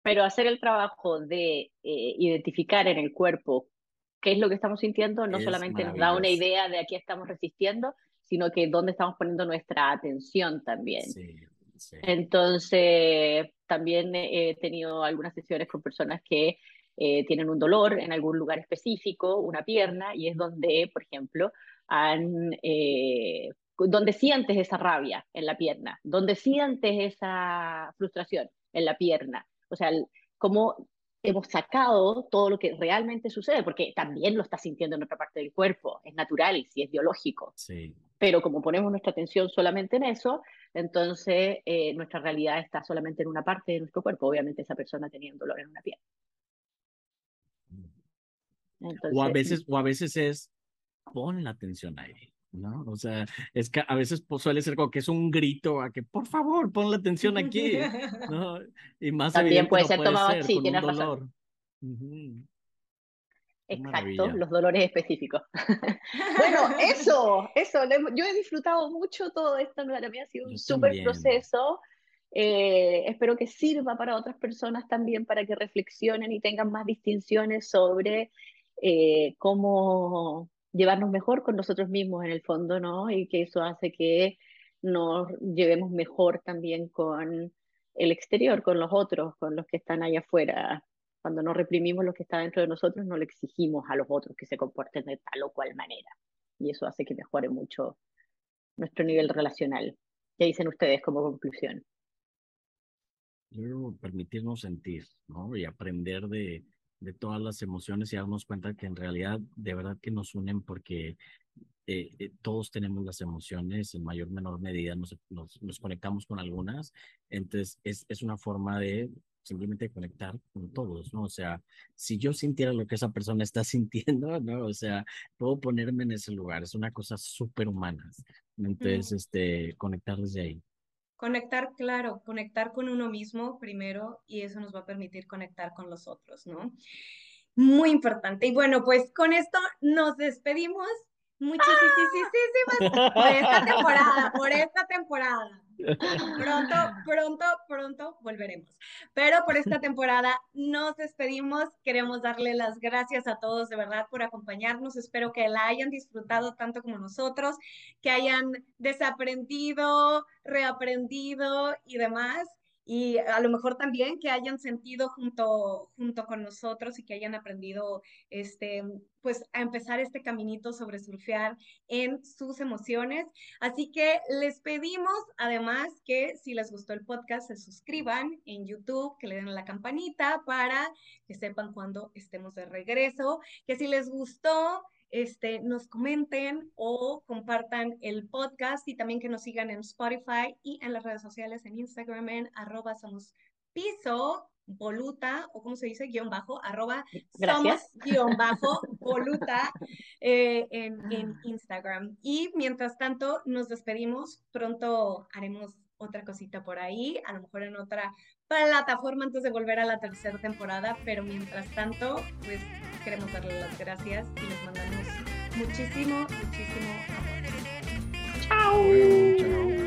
Pero hacer el trabajo de eh, identificar en el cuerpo qué es lo que estamos sintiendo no solamente nos da una idea de a qué estamos resistiendo, sino que dónde estamos poniendo nuestra atención también. Entonces, también he tenido algunas sesiones con personas que eh, tienen un dolor en algún lugar específico, una pierna, y es donde, por ejemplo, han, eh, donde sientes esa rabia en la pierna, donde sientes esa frustración en la pierna. O sea, cómo hemos sacado todo lo que realmente sucede, porque también lo está sintiendo en otra parte del cuerpo, es natural y sí es biológico. Sí. Pero como ponemos nuestra atención solamente en eso, entonces eh, nuestra realidad está solamente en una parte de nuestro cuerpo. Obviamente esa persona tenía un dolor en una pierna. o, a veces, o a veces es, pon la atención ahí. ¿no? O sea, es que a veces pues, suele ser como que es un grito a que por favor pon la atención aquí, ¿no? Y más También puede ser tomado así, tienes razón. Exacto, los dolores específicos. bueno, eso, eso, yo he disfrutado mucho todo esto, para mí ha sido un súper proceso. Eh, espero que sirva para otras personas también, para que reflexionen y tengan más distinciones sobre eh, cómo llevarnos mejor con nosotros mismos en el fondo, ¿no? Y que eso hace que nos llevemos mejor también con el exterior, con los otros, con los que están allá afuera, cuando no reprimimos lo que está dentro de nosotros, no le exigimos a los otros que se comporten de tal o cual manera. Y eso hace que mejore mucho nuestro nivel relacional. ¿Qué dicen ustedes como conclusión? Yo permitirnos sentir, ¿no? Y aprender de, de todas las emociones y darnos cuenta que en realidad de verdad que nos unen porque eh, eh, todos tenemos las emociones, en mayor o menor medida nos, nos, nos conectamos con algunas, entonces es, es, una forma de simplemente conectar con todos, ¿no? O sea, si yo sintiera lo que esa persona está sintiendo, ¿no? O sea, puedo ponerme en ese lugar, es una cosa súper humana. Entonces, este, conectar desde ahí. Conectar, claro, conectar con uno mismo primero y eso nos va a permitir conectar con los otros, ¿no? Muy importante. Y bueno, pues con esto nos despedimos. Muchísimas por esta temporada, por esta temporada. Pronto, pronto, pronto volveremos. Pero por esta temporada nos despedimos. Queremos darle las gracias a todos de verdad por acompañarnos. Espero que la hayan disfrutado tanto como nosotros, que hayan desaprendido, reaprendido y demás y a lo mejor también que hayan sentido junto, junto con nosotros y que hayan aprendido este, pues a empezar este caminito sobre surfear en sus emociones. Así que les pedimos además que si les gustó el podcast se suscriban en YouTube, que le den la campanita para que sepan cuando estemos de regreso, que si les gustó este, nos comenten o compartan el podcast y también que nos sigan en Spotify y en las redes sociales en Instagram en arroba somos piso voluta o como se dice guion bajo arroba somos guion bajo voluta eh, en, en Instagram. Y mientras tanto nos despedimos. Pronto haremos otra cosita por ahí, a lo mejor en otra plataforma antes de volver a la tercera temporada, pero mientras tanto, pues queremos darles las gracias y les mandamos muchísimo, muchísimo amor. Chao. Chao.